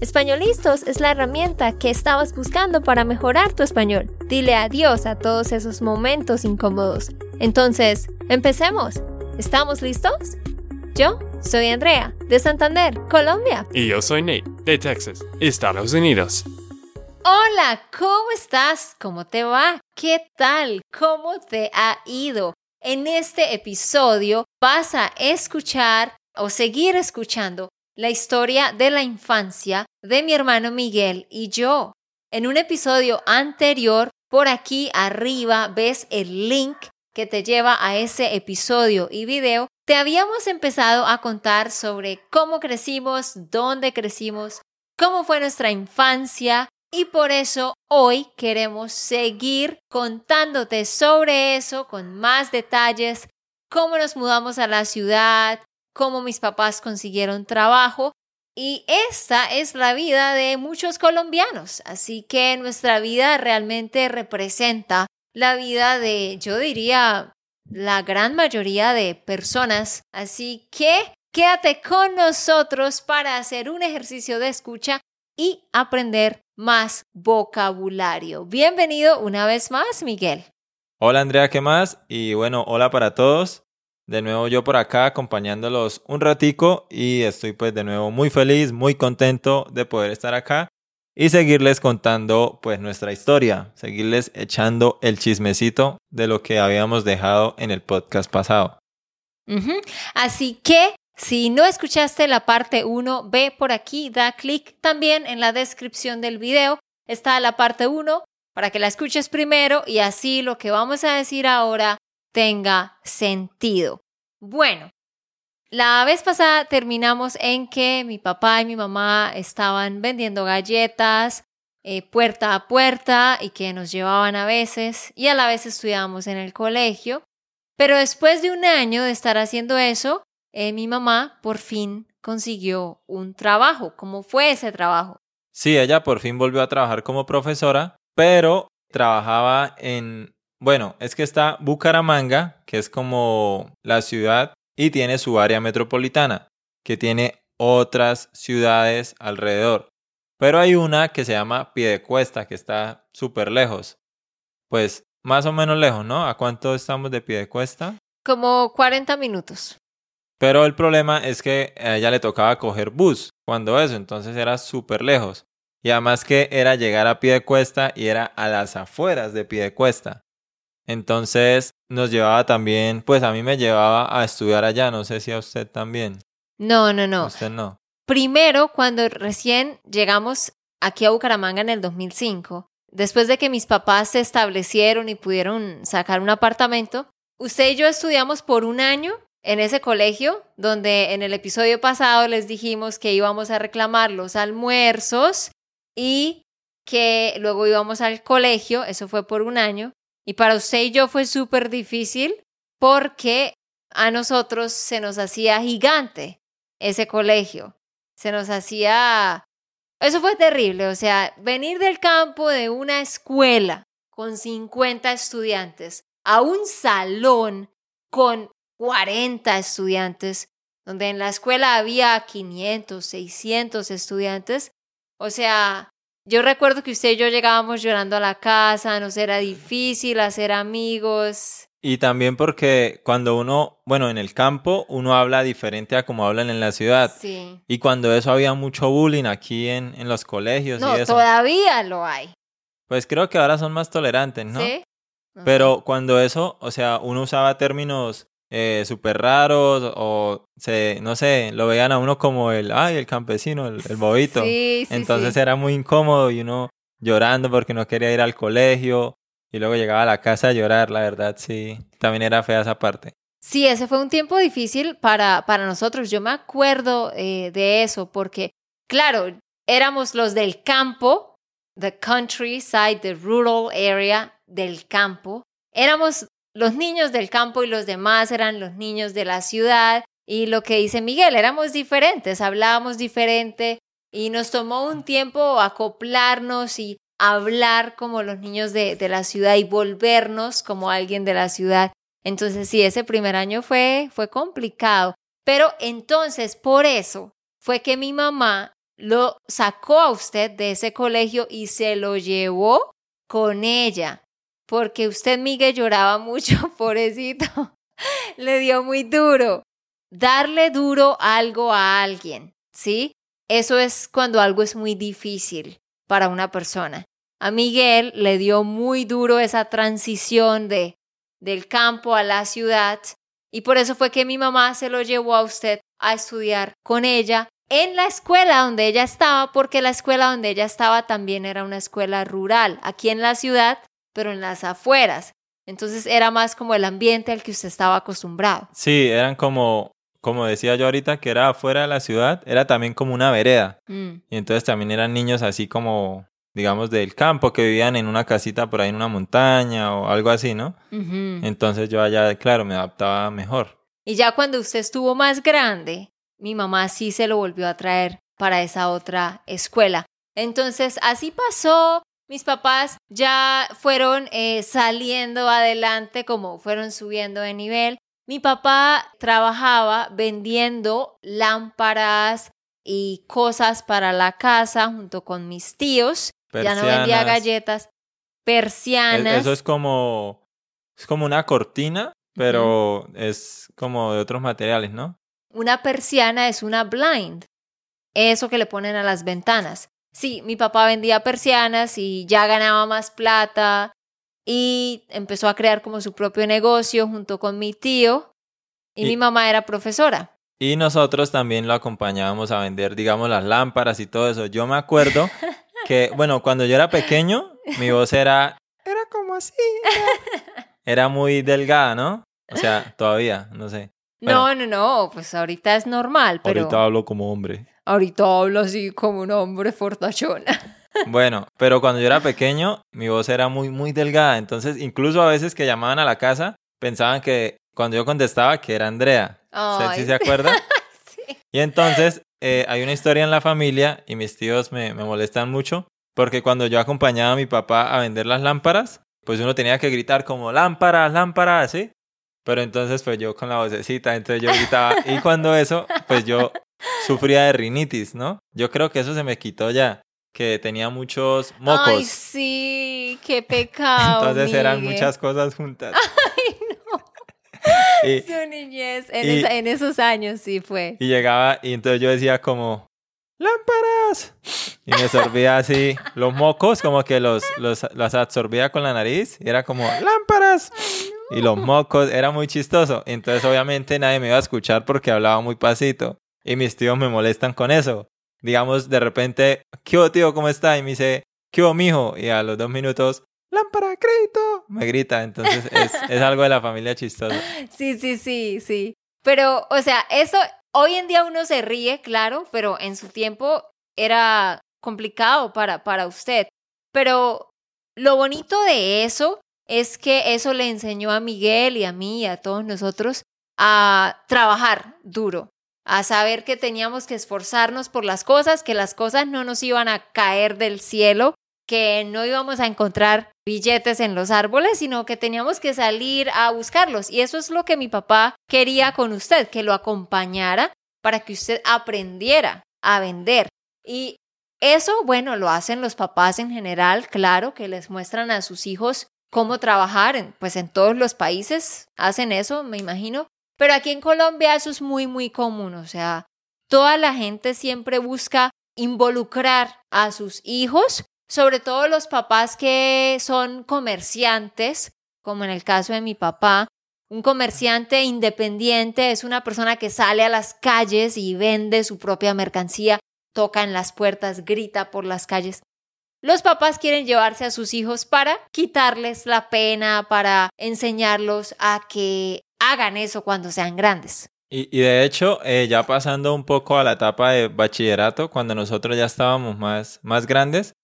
Españolistos es la herramienta que estabas buscando para mejorar tu español. Dile adiós a todos esos momentos incómodos. Entonces, empecemos. ¿Estamos listos? Yo soy Andrea, de Santander, Colombia. Y yo soy Nate, de Texas, Estados Unidos. Hola, ¿cómo estás? ¿Cómo te va? ¿Qué tal? ¿Cómo te ha ido? En este episodio vas a escuchar o seguir escuchando la historia de la infancia de mi hermano Miguel y yo. En un episodio anterior, por aquí arriba ves el link que te lleva a ese episodio y video. Te habíamos empezado a contar sobre cómo crecimos, dónde crecimos, cómo fue nuestra infancia y por eso hoy queremos seguir contándote sobre eso con más detalles, cómo nos mudamos a la ciudad, cómo mis papás consiguieron trabajo. Y esta es la vida de muchos colombianos. Así que nuestra vida realmente representa la vida de, yo diría, la gran mayoría de personas. Así que quédate con nosotros para hacer un ejercicio de escucha y aprender más vocabulario. Bienvenido una vez más, Miguel. Hola Andrea, ¿qué más? Y bueno, hola para todos. De nuevo yo por acá acompañándolos un ratico y estoy pues de nuevo muy feliz, muy contento de poder estar acá y seguirles contando pues nuestra historia, seguirles echando el chismecito de lo que habíamos dejado en el podcast pasado. Así que si no escuchaste la parte 1, ve por aquí, da clic también en la descripción del video, está la parte 1 para que la escuches primero y así lo que vamos a decir ahora tenga sentido. Bueno, la vez pasada terminamos en que mi papá y mi mamá estaban vendiendo galletas eh, puerta a puerta y que nos llevaban a veces y a la vez estudiábamos en el colegio. Pero después de un año de estar haciendo eso, eh, mi mamá por fin consiguió un trabajo. ¿Cómo fue ese trabajo? Sí, ella por fin volvió a trabajar como profesora, pero trabajaba en bueno, es que está Bucaramanga, que es como la ciudad, y tiene su área metropolitana, que tiene otras ciudades alrededor. Pero hay una que se llama Piedecuesta, que está súper lejos. Pues más o menos lejos, ¿no? ¿A cuánto estamos de Piedecuesta? Como 40 minutos. Pero el problema es que a ella le tocaba coger bus cuando eso, entonces era súper lejos. Y además que era llegar a Piedecuesta y era a las afueras de Piedecuesta. Entonces nos llevaba también, pues a mí me llevaba a estudiar allá, no sé si a usted también. No, no, no. Usted no. Primero, cuando recién llegamos aquí a Bucaramanga en el 2005, después de que mis papás se establecieron y pudieron sacar un apartamento, usted y yo estudiamos por un año en ese colegio, donde en el episodio pasado les dijimos que íbamos a reclamar los almuerzos y que luego íbamos al colegio, eso fue por un año, y para usted y yo fue súper difícil porque a nosotros se nos hacía gigante ese colegio. Se nos hacía... Eso fue terrible, o sea, venir del campo de una escuela con 50 estudiantes a un salón con 40 estudiantes, donde en la escuela había 500, 600 estudiantes. O sea, yo recuerdo que usted y yo llegábamos llorando a la casa, nos era difícil hacer amigos. Y también porque cuando uno, bueno, en el campo, uno habla diferente a como hablan en la ciudad. Sí. Y cuando eso había mucho bullying aquí en, en los colegios no, y eso. todavía lo hay. Pues creo que ahora son más tolerantes, ¿no? Sí. Pero cuando eso, o sea, uno usaba términos eh, súper raros o se, no sé, lo veían a uno como el, ay, el campesino, el, el bobito. Sí, sí, Entonces sí. era muy incómodo y uno llorando porque no quería ir al colegio y luego llegaba a la casa a llorar, la verdad, sí. También era fea esa parte. Sí, ese fue un tiempo difícil para, para nosotros. Yo me acuerdo eh, de eso porque, claro, éramos los del campo, the countryside, the rural area del campo. Éramos los niños del campo y los demás eran los niños de la ciudad. Y lo que dice Miguel, éramos diferentes, hablábamos diferente y nos tomó un tiempo acoplarnos y hablar como los niños de, de la ciudad y volvernos como alguien de la ciudad. Entonces sí, ese primer año fue, fue complicado. Pero entonces, por eso fue que mi mamá lo sacó a usted de ese colegio y se lo llevó con ella. Porque usted, Miguel, lloraba mucho, pobrecito. Le dio muy duro. Darle duro algo a alguien, ¿sí? Eso es cuando algo es muy difícil para una persona. A Miguel le dio muy duro esa transición de del campo a la ciudad y por eso fue que mi mamá se lo llevó a usted a estudiar con ella en la escuela donde ella estaba, porque la escuela donde ella estaba también era una escuela rural, aquí en la ciudad, pero en las afueras. Entonces era más como el ambiente al que usted estaba acostumbrado. Sí, eran como, como decía yo ahorita, que era afuera de la ciudad, era también como una vereda. Mm. Y entonces también eran niños así como, digamos, del campo, que vivían en una casita por ahí en una montaña o algo así, ¿no? Entonces yo allá, claro, me adaptaba mejor. Y ya cuando usted estuvo más grande, mi mamá sí se lo volvió a traer para esa otra escuela. Entonces, así pasó. Mis papás ya fueron eh, saliendo adelante, como fueron subiendo de nivel. Mi papá trabajaba vendiendo lámparas y cosas para la casa junto con mis tíos. Ya no vendía galletas, Es- persianas. Eso es como, es como una cortina, pero es como de otros materiales, ¿no? Una persiana es una blind, eso que le ponen a las ventanas. Sí, mi papá vendía persianas y ya ganaba más plata y empezó a crear como su propio negocio junto con mi tío y, Y- mi mamá era profesora. Y nosotros también lo acompañábamos a vender, digamos, las lámparas y todo eso. Yo me acuerdo que, bueno, cuando yo era pequeño, mi voz era... Era como así. Era, era muy delgada, ¿no? O sea, todavía, no sé. No, no, no, pues ahorita es normal, pero Ahorita hablo como hombre. Ahorita hablo así como un hombre fortachón. Bueno, pero cuando yo era pequeño, mi voz era muy, muy delgada. Entonces, incluso a veces que llamaban a la casa, pensaban que cuando yo contestaba que era Andrea. ¿Usted Ay, sí se acuerda? sí. Y entonces eh, hay una historia en la familia y mis tíos me, me molestan mucho porque cuando yo acompañaba a mi papá a vender las lámparas, pues uno tenía que gritar como lámparas, lámparas, ¿sí? Pero entonces pues yo con la vocecita, entonces yo gritaba y cuando eso, pues yo sufría de rinitis, ¿no? Yo creo que eso se me quitó ya, que tenía muchos mocos. Ay, sí, qué pecado. entonces eran muchas cosas juntas. Ay, no. Y, Su niñez, en, y- esa- en esos años sí fue. Y llegaba y entonces yo decía como, lámparas. Y me sorbía así los mocos, como que los, los, absorbía con la nariz. Y era como, lámparas. Y los mocos, era muy chistoso. Entonces obviamente nadie me iba a escuchar porque hablaba muy pasito. Y mis tíos me molestan con eso. Digamos, de repente, ¿qué hubo, tío? ¿Cómo está? Y me dice, ¿qué hubo, mijo? Y a los dos minutos, lámpara, crédito. Me grita. Entonces es, algo de la familia chistoso. Sí, sí, sí, sí. Pero, o sea, eso hoy en día uno se ríe, claro, pero en su tiempo era complicado para, para usted. Pero lo bonito de eso es que eso le enseñó a Miguel y a mí y a todos nosotros a trabajar duro, a saber que teníamos que esforzarnos por las cosas, que las cosas no nos iban a caer del cielo, que no íbamos a encontrar billetes en los árboles, sino que teníamos que salir a buscarlos. Y eso es lo que mi papá quería con usted, que lo acompañara para que usted aprendiera a vender. Y eso, bueno, lo hacen los papás en general, claro, que les muestran a sus hijos cómo trabajar, en, pues en todos los países hacen eso, me imagino. Pero aquí en Colombia eso es muy, muy común, o sea, toda la gente siempre busca involucrar a sus hijos, sobre todo los papás que son comerciantes, como en el caso de mi papá. Un comerciante independiente es una persona que sale a las calles y vende su propia mercancía, toca en las puertas, grita por las calles. Los papás quieren llevarse a sus hijos para quitarles la pena, para enseñarlos a que hagan eso cuando sean grandes. Y, y de hecho, eh, ya pasando un poco a la etapa de bachillerato, cuando nosotros ya estábamos más, más grandes,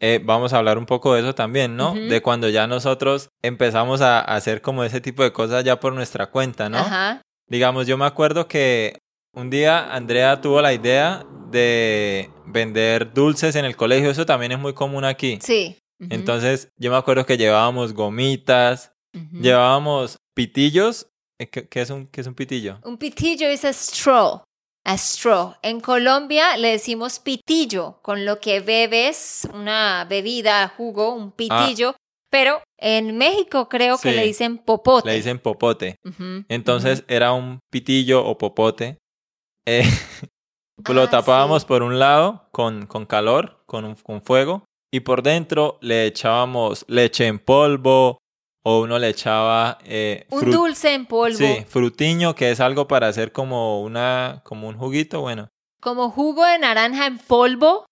eh, vamos a hablar un poco de eso también, ¿no? De cuando ya nosotros empezamos a hacer como ese tipo de cosas ya por nuestra cuenta, ¿no? Ajá. Digamos, yo me acuerdo que un día Andrea tuvo la idea de vender dulces en el colegio, eso también es muy común aquí. Sí. Entonces, yo me acuerdo que llevábamos gomitas, llevábamos pitillos. eh, ¿Qué, qué es un, qué es un pitillo? Un pitillo es a straw. A straw. En Colombia le decimos pitillo, con lo que bebes una bebida, jugo, un pitillo. Pero en México creo que le dicen popote. Le dicen popote. Entonces era un pitillo o popote. Eh, pues Ah, lo tapábamos sí. por un lado con, con calor, con, un, con fuego, y por dentro le echábamos leche en polvo o uno le echaba eh, Un dulce en polvo. Sí, frutiño, que es algo para hacer como una como un juguito, bueno. como jugo de naranja en polvo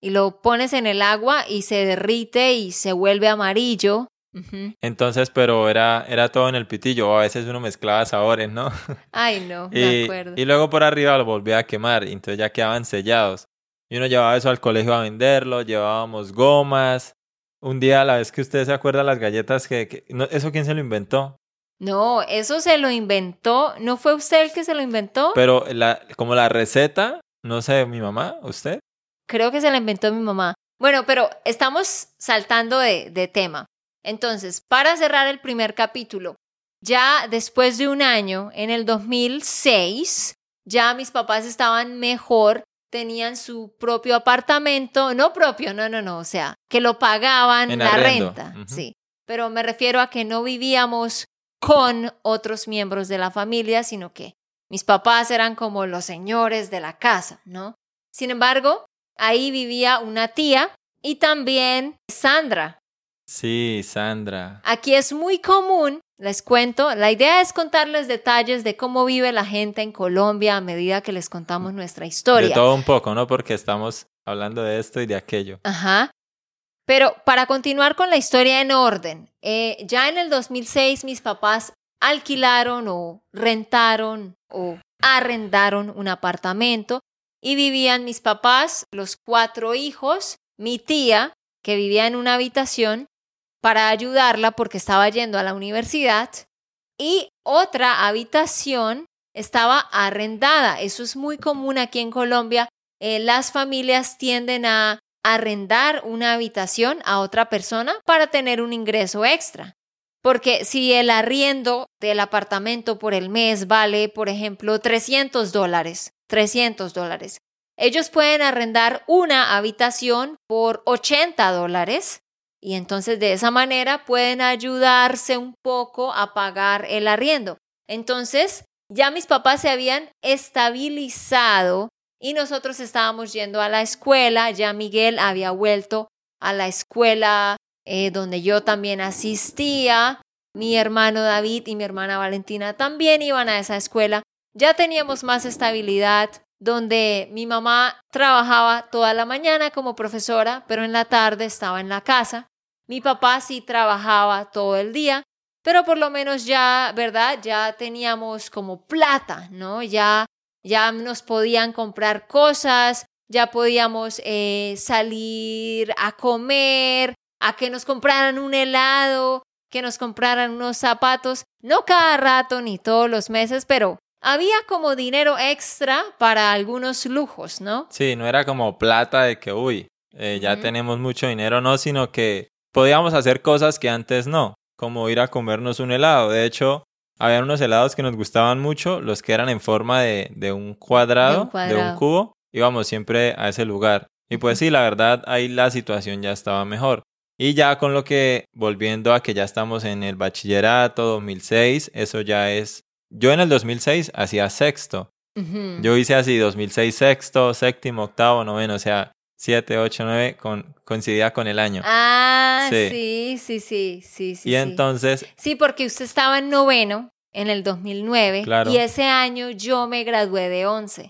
y lo pones en el agua y se derrite y se vuelve amarillo. Entonces, pero era era todo en el pitillo, o a veces uno mezclaba sabores, ¿no? Ay, no, me acuerdo. y luego por arriba lo volvía a quemar, y entonces ya quedaban sellados. Y uno llevaba eso al colegio a venderlo, llevábamos gomas. Un día, a la vez que usted se acuerda las galletas que, que- no, ¿eso quién se lo inventó? No, eso se lo inventó. ¿No fue usted el que se lo inventó? Pero la, como la receta, no sé, mi mamá, usted. Creo que se la inventó mi mamá. Bueno, pero estamos saltando de, de tema. Entonces, para cerrar el primer capítulo, ya después de un año, en el 2006, ya mis papás estaban mejor, tenían su propio apartamento, no propio, no, no, no, o sea, que lo pagaban En la arriendo, renta, sí. Pero me refiero a que no vivíamos con otros miembros de la familia, sino que mis papás eran como los señores de la casa, ¿no? Sin embargo, ahí vivía una tía y también Sandra. Sí, Sandra. Aquí es muy común, les cuento, la idea es contarles detalles de cómo vive la gente en Colombia a medida que les contamos nuestra De historia. todo un poco, ¿no? Porque estamos hablando de esto y de aquello. Ajá. Pero para continuar con la historia en orden, eh, ya en el 2006 mis papás alquilaron o rentaron o arrendaron un apartamento y vivían mis papás, los cuatro hijos, mi tía, que vivía en una habitación para ayudarla porque estaba yendo a la universidad y otra habitación estaba arrendada. Eso es muy común aquí en Colombia. Eh, las familias tienden a arrendar una habitación a otra persona para tener un ingreso extra. Porque si el arriendo del apartamento por el mes vale, por ejemplo, 300 dólares, 300 dólares, ellos pueden arrendar una habitación por 80 dólares y entonces de esa manera pueden ayudarse un poco a pagar el arriendo. Entonces, ya mis papás se habían estabilizado y nosotros estábamos yendo a la escuela, ya Miguel había vuelto a la escuela eh, donde yo también asistía, mi hermano David y mi hermana Valentina también iban a esa escuela, ya teníamos más estabilidad, donde mi mamá trabajaba toda la mañana como profesora, pero en la tarde estaba en la casa. Mi papá sí trabajaba todo el día, pero por lo menos ya, ¿verdad? Ya teníamos como plata, ¿no? Ya, ya nos podían comprar cosas, ya podíamos eh, salir a comer, a que nos compraran un helado, que nos compraran unos zapatos, no cada rato ni todos los meses, pero había como dinero extra para algunos lujos, ¿no? Sí, no era como plata de que, uy, eh, ya tenemos mucho dinero, no, sino que podíamos hacer cosas que antes no, como ir a comernos un helado. De hecho, había unos helados que nos gustaban mucho, los que eran en forma de, de un cuadrado, de un, cuadrado. cubo, íbamos siempre a ese lugar. Y pues sí, la verdad, ahí la situación ya estaba mejor. Y ya con lo que, volviendo a que ya estamos en el bachillerato 2006, eso ya es... Yo en el 2006 hacía sexto. Ujú. Yo hice así 2006 sexto, séptimo, octavo, noveno, o sea, 7, 8, 9, con, coincidía con el año. Ah, Sí. sí, sí, sí, sí, y sí. entonces, Sí, porque usted estaba en noveno en el 2009 Claro. y ese año yo me gradué de 11.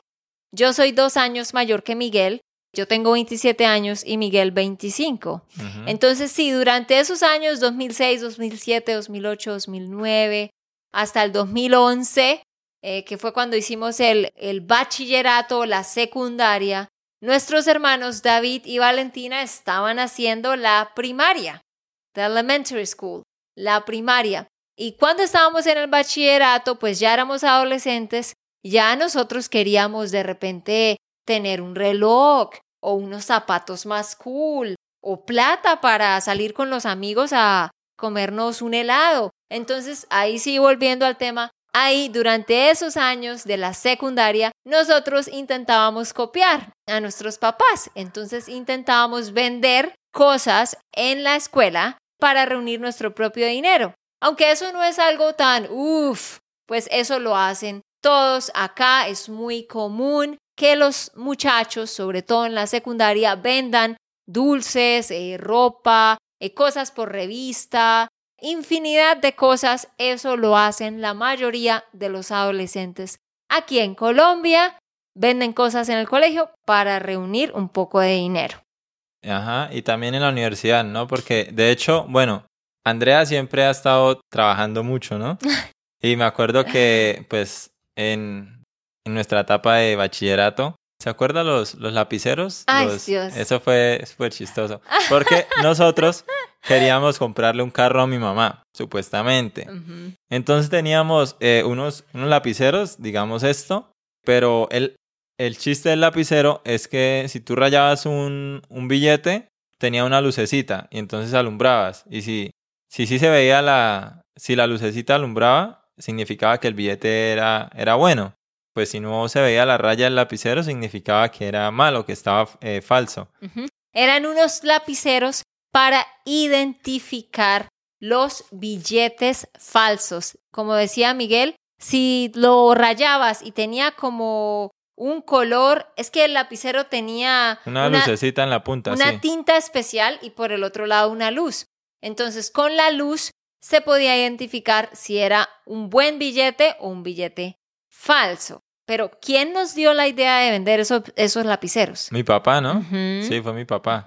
Yo soy dos años mayor que Miguel. Yo tengo 27 años y Miguel 25. ujú, Entonces, sí, durante esos años, 2006, 2007, 2008, 2009, hasta el 2011, eh, que fue cuando hicimos el, el bachillerato, la secundaria, nuestros hermanos David y Valentina estaban haciendo la primaria, the elementary school, la primaria. Y cuando estábamos en el bachillerato, pues ya éramos adolescentes, ya nosotros queríamos de repente tener un reloj o unos zapatos más cool o plata para salir con los amigos a comernos un helado. Entonces, ahí sí, volviendo al tema, ahí durante esos años de la secundaria, nosotros intentábamos copiar a nuestros papás. Entonces, intentábamos vender cosas en la escuela para reunir nuestro propio dinero. Aunque eso no es algo tan, uff, pues eso lo hacen todos acá, es muy común que los muchachos, sobre todo en la secundaria, vendan dulces, eh, ropa, eh, cosas por revista, infinidad de cosas. Eso lo hacen la mayoría de los adolescentes. Aquí en Colombia venden cosas en el colegio para reunir un poco de dinero. Ajá, y también en la universidad, ¿no? Porque de hecho, bueno, Andrea siempre ha estado trabajando mucho, ¿no? Y me acuerdo que, pues, en, en nuestra etapa de bachillerato. ¿Se acuerdan los, los lapiceros? Ay, Los- Dios. Eso fue súper chistoso. Porque nosotros queríamos comprarle un carro a mi mamá, supuestamente. Entonces teníamos eh, unos, unos lapiceros, digamos esto, pero el, el chiste del lapicero es que si tú rayabas un, un billete, tenía una lucecita y entonces alumbrabas. Y si, si sí se veía la, si la lucecita alumbraba, significaba que el billete era, era bueno. Pues si no se veía la raya del lapicero, significaba que era malo, que estaba eh, falso. Eran unos lapiceros para identificar los billetes falsos. Como decía Miguel, si lo rayabas y tenía como un color, es que el lapicero tenía Una, lucecita en la punta, una sí. tinta especial y por el otro lado una luz. Entonces, con la luz se podía identificar si era un buen billete o un billete falso. Pero, ¿quién nos dio la idea de vender esos, esos lapiceros? Mi papá, ¿no? Sí, fue mi papá.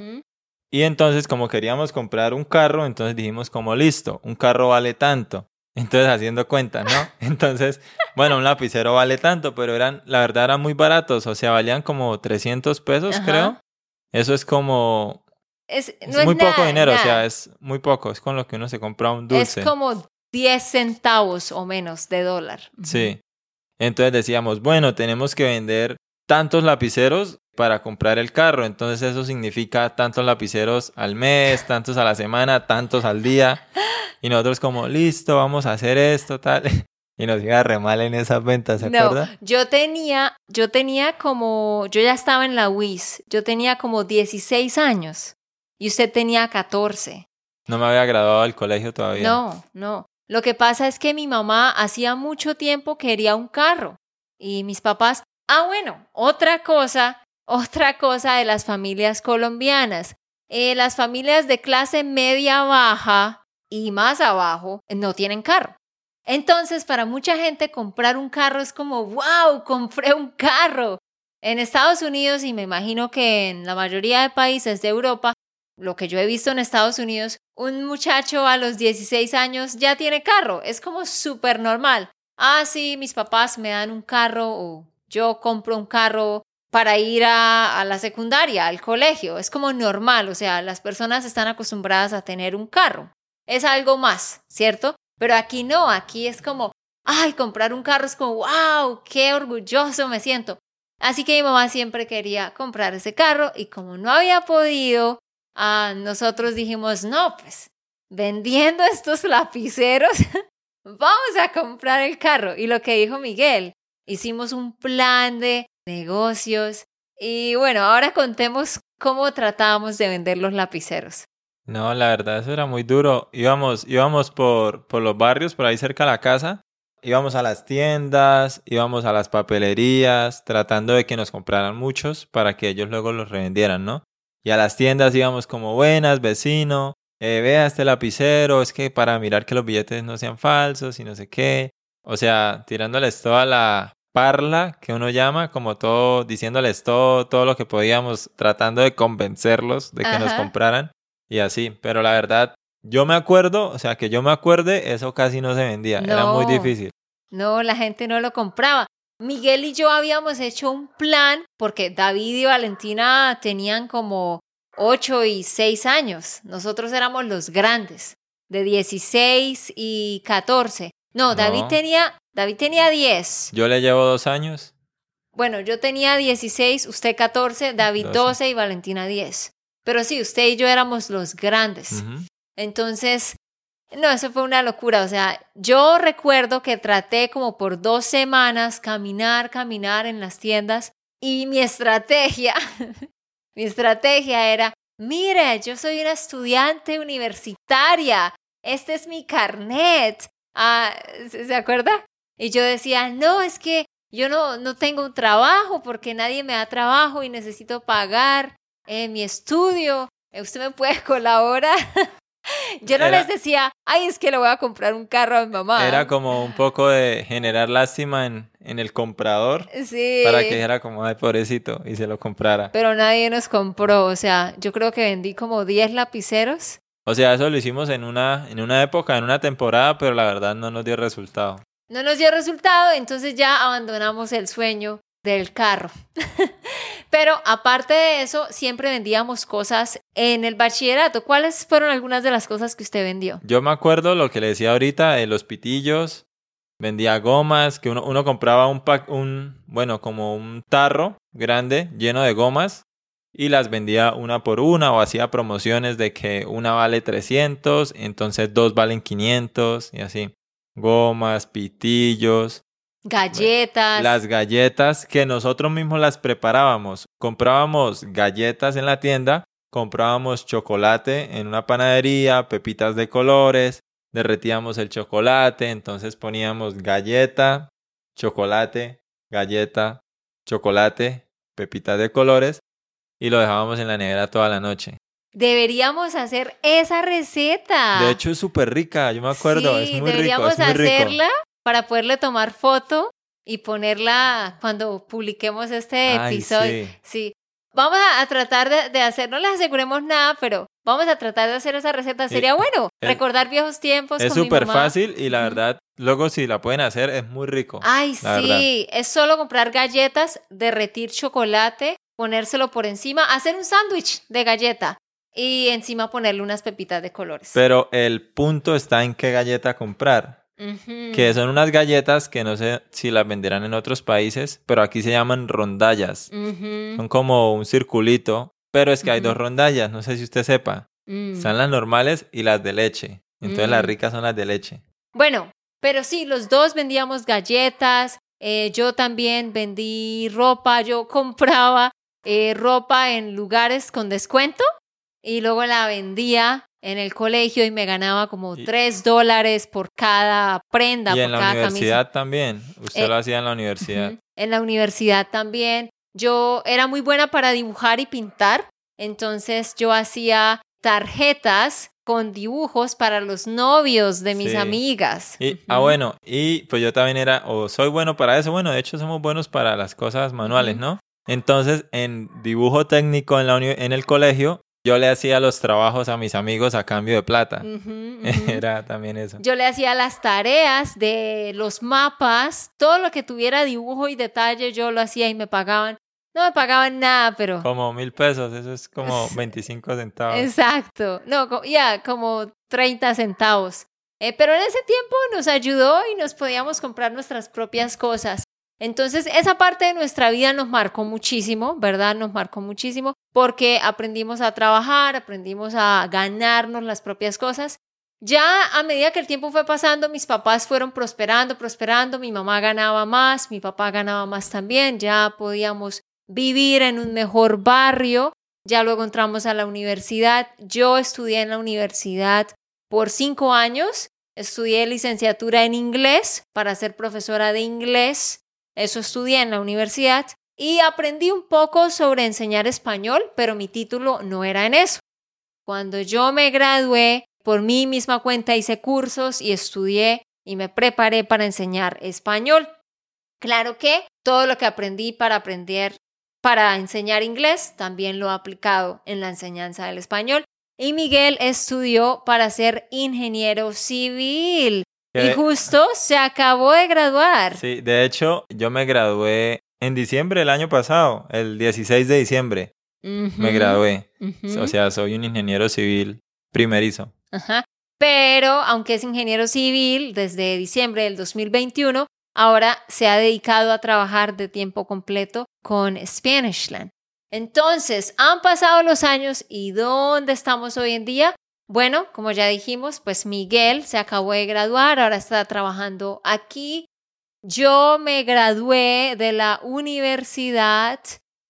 Y entonces, como queríamos comprar un carro, entonces dijimos como listo, un carro vale tanto. Entonces, haciendo cuenta, ¿no? Entonces, bueno, un lapicero vale tanto, pero eran, la verdad, eran muy baratos, o sea, valían como 300 pesos, Ajá. creo. Eso es como, Es, es no es muy poco nada, dinero, o sea, es muy poco, es con lo que uno se compra un dulce. Es como 10 centavos o menos de dólar. Sí. Entonces decíamos, bueno, tenemos que vender tantos lapiceros para comprar el carro. Entonces eso significa tantos lapiceros al mes, tantos a la semana, tantos al día. Y nosotros como, listo, vamos a hacer esto, tal. Y nos iba re mal en esas ventas, ¿se No, acuerda? yo tenía, yo tenía como, yo ya estaba en la WIS, yo tenía como 16 años y usted tenía 14. No me había graduado del colegio todavía. No, no. Lo que pasa es que mi mamá hacía mucho tiempo quería un carro y mis papás, ah, bueno, otra cosa, otra cosa de las familias colombianas. Eh, las familias de clase media baja y más abajo no tienen carro. Entonces, para mucha gente comprar un carro es como, wow, compré un carro. En Estados Unidos y me imagino que en la mayoría de países de Europa, lo que yo he visto en Estados Unidos, un muchacho a los 16 años ya tiene carro. Es como súper normal. Ah, sí, mis papás me dan un carro o yo compro un carro para ir a, la secundaria, al colegio. Es como normal, o sea, las personas están acostumbradas a tener un carro. Es algo más, ¿cierto? Pero aquí no, aquí es como, ay, comprar un carro es como, wow, qué orgulloso me siento. Así que mi mamá siempre quería comprar ese carro y como no había podido, ah, nosotros dijimos, no, pues vendiendo estos lapiceros, vamos a comprar el carro. Y lo que dijo Miguel, hicimos un plan de negocios y bueno, ahora contemos cómo tratábamos de vender los lapiceros. No, la verdad, eso era muy duro. Íbamos, íbamos por, por los barrios, por ahí cerca de la casa. Íbamos a las tiendas, íbamos a las papelerías, tratando de que nos compraran muchos para que ellos luego los revendieran, ¿no? Y a las tiendas íbamos como buenas, vecino, eh, vea este lapicero, es que para mirar que los billetes no sean falsos y no sé qué. O sea, tirándoles toda la parla que uno llama, como todo, diciéndoles todo, todo lo que podíamos, tratando de convencerlos de que nos compraran y así. Pero la verdad, yo me acuerdo, o sea, que yo me acuerde, eso casi no se vendía, era muy difícil. No, la gente no lo compraba. Miguel y yo habíamos hecho un plan porque David y Valentina tenían como 8 y 6 años. Nosotros éramos los grandes, de 16 y 14. No, David No. tenía David tenía 10. Yo le llevo dos años. Bueno, yo tenía 16, usted 14, David 12. 12 y Valentina 10. Pero sí, usted y yo éramos los grandes. Entonces, no, eso fue una locura. O sea, yo recuerdo que traté como por dos semanas caminar, caminar en las tiendas y mi estrategia, mi estrategia era, mire, yo soy una estudiante universitaria, este es mi carnet. Ah, ¿se se acuerda? Y yo decía, no, es que yo no, no tengo un trabajo porque nadie me da trabajo y necesito pagar eh, mi estudio. Eh, ¿Usted me puede colaborar? Yo no Era- les decía, ay, es que le voy a comprar un carro a mi mamá. Era como un poco de generar lástima en, en el comprador Sí. para que dijera como, ay, pobrecito, y se lo comprara. Pero nadie nos compró. O sea, yo creo que vendí como 10 lapiceros. O sea, eso lo hicimos en una, en una época, en una temporada, pero la verdad no nos dio resultado. No nos dio resultado, entonces ya abandonamos el sueño del carro. Pero aparte de eso, siempre vendíamos cosas en el bachillerato. ¿Cuáles fueron algunas de las cosas que usted vendió? Yo me acuerdo lo que le decía ahorita de los pitillos, vendía gomas, que uno, compraba un pack, un, bueno, como un tarro grande lleno de gomas y las vendía una por una o hacía promociones de que una vale 300, entonces dos valen 500 y así. Gomas, pitillos, Galletas. las galletas que nosotros mismos las preparábamos. Comprábamos galletas en la tienda, comprábamos chocolate en una panadería, pepitas de colores, derretíamos el chocolate, entonces poníamos galleta, chocolate, galleta, chocolate, pepitas de colores y lo dejábamos en la nevera toda la noche. Deberíamos hacer esa receta. De hecho es súper rica, yo me acuerdo, Sí, es muy rico, deberíamos es muy rico. hacerla para poderle tomar foto y ponerla cuando publiquemos este Ay, episodio. sí. Sí. Vamos a, a tratar de, de hacer, no les aseguremos nada, pero vamos a tratar de hacer esa receta. Sería bueno el- recordar viejos tiempos. Es súper fácil y la verdad, luego si la pueden hacer es muy rico. Ay, la verdad. sí, es solo comprar galletas, derretir chocolate, ponérselo por encima, hacer un sándwich de galleta y encima ponerle unas pepitas de colores. Pero el punto está en qué galleta comprar. Ujú. Que son unas galletas que no sé si las venderán en otros países, pero aquí se llaman rondallas. Ujú. Son como un circulito, pero es que hay dos rondallas, no sé si usted sepa. Mm. Están las normales y las de leche. Entonces las Mm. ricas son las de leche. Bueno, pero sí, los dos vendíamos galletas, eh, yo también vendí ropa, yo compraba eh, ropa en lugares con descuento y luego la vendía en el colegio y me ganaba como tres dólares por cada prenda, y por en la cada universidad también. Usted Eh, lo hacía en la universidad. En la universidad también. Yo era muy buena para dibujar y pintar, entonces yo hacía tarjetas con dibujos para los novios de mis Sí. amigas. Y, ah, bueno, y pues yo también era, o soy bueno para eso, bueno, de hecho somos buenos para las cosas manuales. ¿no? Entonces, en dibujo técnico en, la en el colegio, yo le hacía los trabajos a mis amigos a cambio de plata. Era también eso. Yo le hacía las tareas de los mapas, todo lo que tuviera dibujo y detalle, yo lo hacía y me pagaban. No me pagaban nada, pero... Como mil pesos, eso es como 25 centavos. Exacto. No, ya, como 30 centavos. Eh, pero en ese tiempo nos ayudó y nos podíamos comprar nuestras propias cosas. Entonces, esa parte de nuestra vida nos marcó muchísimo, ¿verdad? Nos marcó muchísimo porque aprendimos a trabajar, aprendimos a ganarnos las propias cosas. Ya a medida que el tiempo fue pasando, mis papás fueron prosperando, prosperando, mi mamá ganaba más, mi papá ganaba más también, ya podíamos vivir en un mejor barrio, ya luego entramos a la universidad. Yo estudié en la universidad por cinco años. Estudié licenciatura en inglés para ser profesora de inglés. Eso estudié en la universidad. Y aprendí un poco sobre enseñar español, pero mi título no era en eso. Cuando yo me gradué, por mi misma cuenta hice cursos y estudié y me preparé para enseñar español. Claro que todo lo que aprendí para aprender para enseñar inglés, también lo he aplicado en la enseñanza del español. Y Miguel estudió para ser ingeniero civil. Y justo se acabó de graduar. Sí, de hecho, yo me gradué en diciembre del año pasado, el 16 de diciembre. Me gradué. O sea, soy un ingeniero civil primerizo. Ajá. Pero, aunque es ingeniero civil desde diciembre del 2021, ahora se ha dedicado a trabajar de tiempo completo con Spanishland. Entonces, han pasado los años y ¿dónde estamos hoy en día? Bueno, como ya dijimos, pues Miguel se acabó de graduar, ahora está trabajando aquí. Yo me gradué de la universidad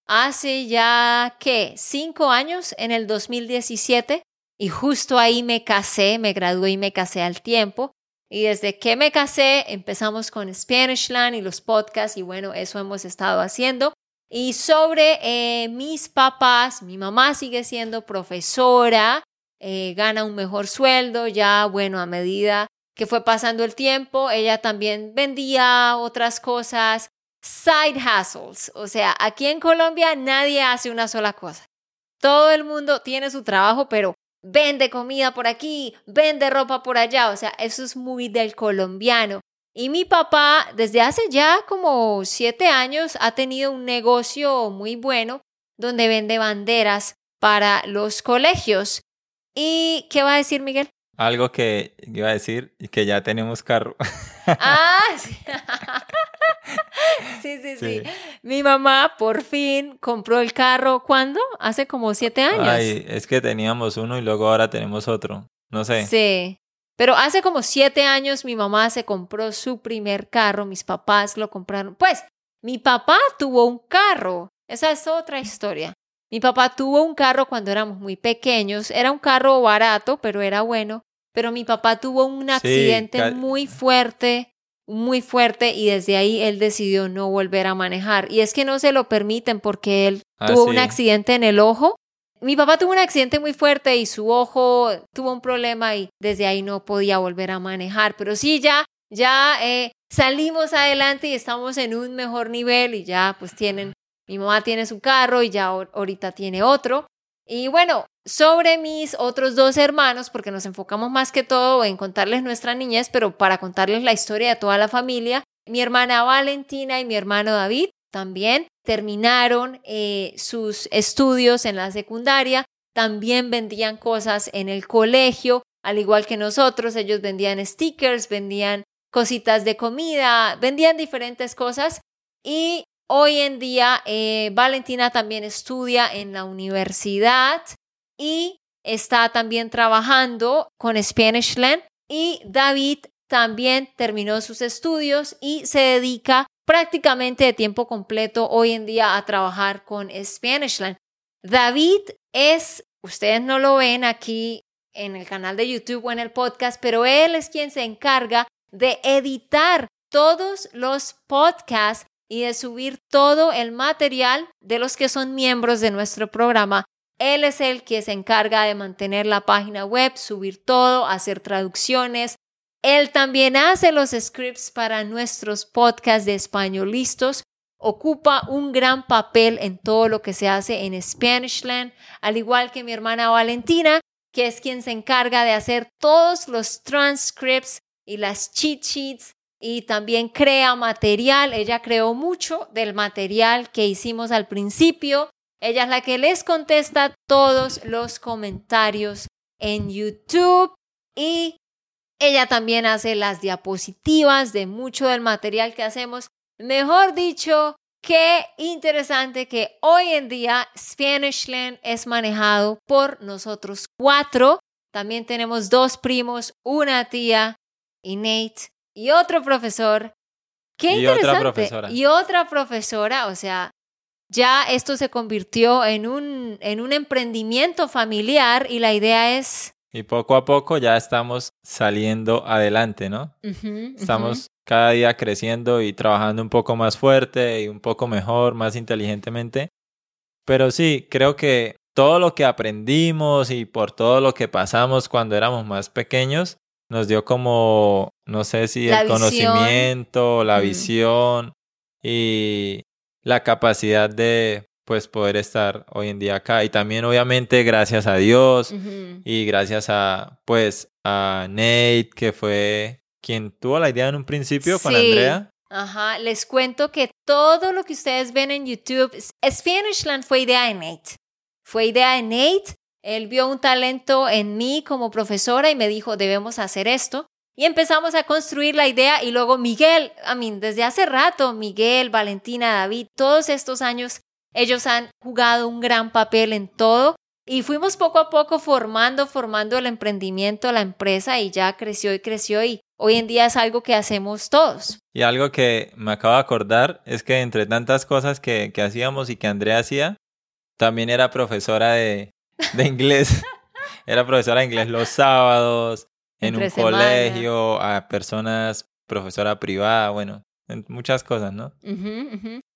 hace ya, ¿qué? Cinco años, en el 2017, y justo ahí me casé, me gradué y me casé al tiempo. Y desde que me casé empezamos con Spanishland y los podcasts y bueno, eso hemos estado haciendo. Y sobre eh, mis papás, mi mamá sigue siendo profesora, eh, gana un mejor sueldo, ya bueno, a medida que fue pasando el tiempo, ella también vendía otras cosas, side hustles. O sea, aquí en Colombia nadie hace una sola cosa. Todo el mundo tiene su trabajo, pero vende comida por aquí, vende ropa por allá. O sea, eso es muy del colombiano. Y mi papá, desde hace ya como siete años, ha tenido un negocio muy bueno donde vende banderas para los colegios. ¿Y qué va a decir Miguel? Algo que iba a decir, que ya tenemos carro. Ah, sí. sí, sí, sí, Mi mamá por fin compró el carro, ¿cuándo? Hace como siete años. Ay, es que teníamos uno y luego ahora tenemos otro. No sé. Sí. Pero hace como siete años mi mamá se compró su primer carro, mis papás lo compraron. Pues, mi papá tuvo un carro. Esa es otra historia. Mi papá tuvo un carro cuando éramos muy pequeños. Era un carro barato, pero era bueno. Pero mi papá tuvo un accidente muy fuerte, muy fuerte, y desde ahí él decidió no volver a manejar. Y es que no se lo permiten porque él ah, tuvo un accidente en el ojo mi papá tuvo un accidente muy fuerte y su ojo tuvo un problema y desde ahí no podía volver a manejar. Pero sí, ya, ya eh, salimos adelante y estamos en un mejor nivel y ya pues tienen, mi mamá tiene su carro y ya ahorita tiene otro. Y bueno, sobre mis otros dos hermanos, porque nos enfocamos más que todo en contarles nuestra niñez, pero para contarles la historia de toda la familia, mi hermana Valentina y mi hermano David también terminaron eh, sus estudios en la secundaria, también vendían cosas en el colegio, al igual que nosotros, ellos vendían stickers, vendían cositas de comida, vendían diferentes cosas y hoy en día eh, Valentina también estudia en la universidad y está también trabajando con Spanishland y David también terminó sus estudios y se dedica prácticamente de tiempo completo hoy en día a trabajar con Spanishland. David es, ustedes no lo ven aquí en el canal de YouTube o en el podcast, pero él es quien se encarga de editar todos los podcasts y de subir todo el material de los que son miembros de nuestro programa. Él es el que se encarga de mantener la página web, subir todo, hacer traducciones, él también hace los scripts para nuestros podcasts de español listos. Ocupa un gran papel en todo lo que se hace en Spanishland, al igual que mi hermana Valentina, que es quien se encarga de hacer todos los transcripts y las cheat sheets y también crea material. Ella creó mucho del material que hicimos al principio. Ella es la que les contesta todos los comentarios en YouTube y ella también hace las diapositivas de mucho del material que hacemos. Mejor dicho, qué interesante que hoy en día Spanishland es manejado por nosotros cuatro. También tenemos dos primos, una tía y Nate y otro profesor. Qué y interesante. Otra profesora. Y otra profesora, o sea, ya esto se convirtió en un, en un emprendimiento familiar y la idea es y poco a poco ya estamos saliendo adelante, ¿no? estamos cada día creciendo y trabajando un poco más fuerte y un poco mejor, más inteligentemente. Pero sí, creo que todo lo que aprendimos y por todo lo que pasamos cuando éramos más pequeños, nos dio como, no sé si el conocimiento, la visión y la capacidad de pues poder estar hoy en día acá y también obviamente gracias a Dios y gracias a pues a Nate que fue quien tuvo la idea en un principio con. Andrea. Ajá, les cuento que todo lo que ustedes ven en YouTube, Spanishland fue idea de Nate. Fue idea de Nate. Él vio un talento en mí como profesora y me dijo, debemos hacer esto. Y empezamos a construir la idea y luego Miguel, a mí, desde hace rato, Miguel, Valentina, David, todos estos años, ellos han jugado un gran papel en todo y fuimos poco a poco formando, formando el emprendimiento, la empresa y ya creció y creció y hoy en día es algo que hacemos todos. Y algo que me acabo de acordar es que entre tantas cosas que, que hacíamos y que Andrea hacía, también era profesora de, de inglés. era profesora de inglés los sábados, en un semana. colegio, a personas, profesora privada, bueno, en muchas cosas, ¿no?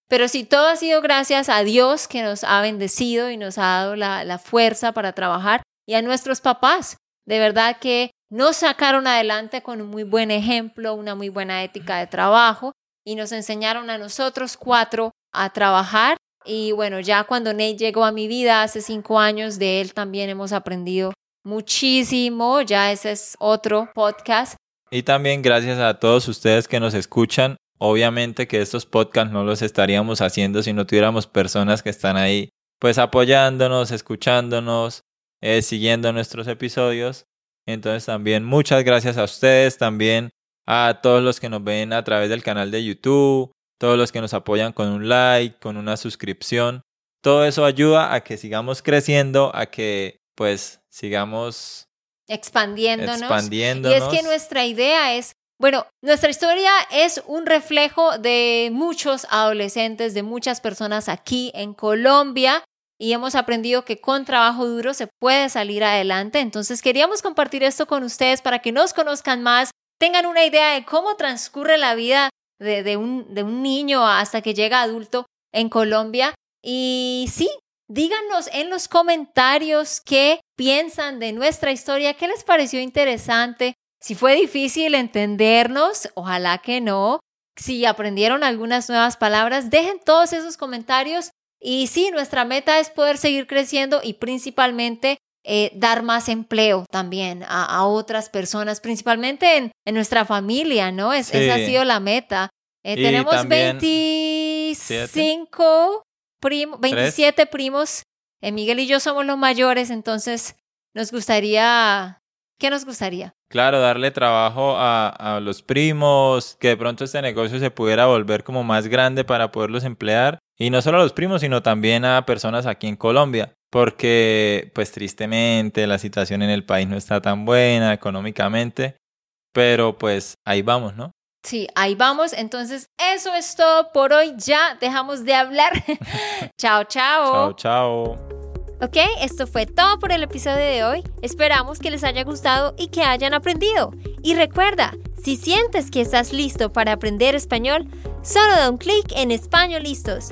Pero sí, todo ha sido gracias a Dios que nos ha bendecido y nos ha dado la, la fuerza para trabajar y a nuestros papás. De verdad que nos sacaron adelante con un muy buen ejemplo, una muy buena ética de trabajo y nos enseñaron a nosotros cuatro a trabajar. Y bueno, ya cuando Nate llegó a mi vida hace cinco años, de él también hemos aprendido muchísimo. Ya ese es otro podcast. Y también gracias a todos ustedes que nos escuchan. Obviamente que estos podcasts no los estaríamos haciendo si no tuviéramos personas que están ahí pues apoyándonos, escuchándonos, eh, siguiendo nuestros episodios. Entonces también muchas gracias a ustedes, también a todos los que nos ven a través del canal de YouTube, todos los que nos apoyan con un like, con una suscripción. Todo eso ayuda a que sigamos creciendo, a que pues sigamos Expandiéndonos. expandiéndonos. Y es que nuestra idea es, bueno, nuestra historia es un reflejo de muchos adolescentes, de muchas personas aquí en Colombia y hemos aprendido que con trabajo duro se puede salir adelante. Entonces queríamos compartir esto con ustedes para que nos conozcan más, tengan una idea de cómo transcurre la vida de, de un, de un niño hasta que llega adulto en Colombia. Y sí, díganos en los comentarios qué piensan de nuestra historia, qué les pareció interesante, si fue difícil entendernos, ojalá que no, si aprendieron algunas nuevas palabras, dejen todos esos comentarios. Y sí, nuestra meta es poder seguir creciendo y principalmente eh, dar más empleo también a, a otras personas, principalmente en, en nuestra familia, ¿no? Es, Esa ha sido la meta. Eh, tenemos también- 25 primos, 27 primos. Eh, Miguel y yo somos los mayores, entonces nos gustaría... ¿Qué nos gustaría? Claro, darle trabajo a, a los primos, que de pronto este negocio se pudiera volver como más grande para poderlos emplear. Y no solo a los primos, sino también a personas aquí en Colombia. Porque, pues tristemente, la situación en el país no está tan buena económicamente. Pero pues ahí vamos, ¿no? Sí, ahí vamos. Entonces, eso es todo por hoy. Ya dejamos de hablar. chao, chao. Chao, chao. Ok, esto fue todo por el episodio de hoy. Esperamos que les haya gustado y que hayan aprendido. Y recuerda, si sientes que estás listo para aprender español, solo da un clic en Español Listos.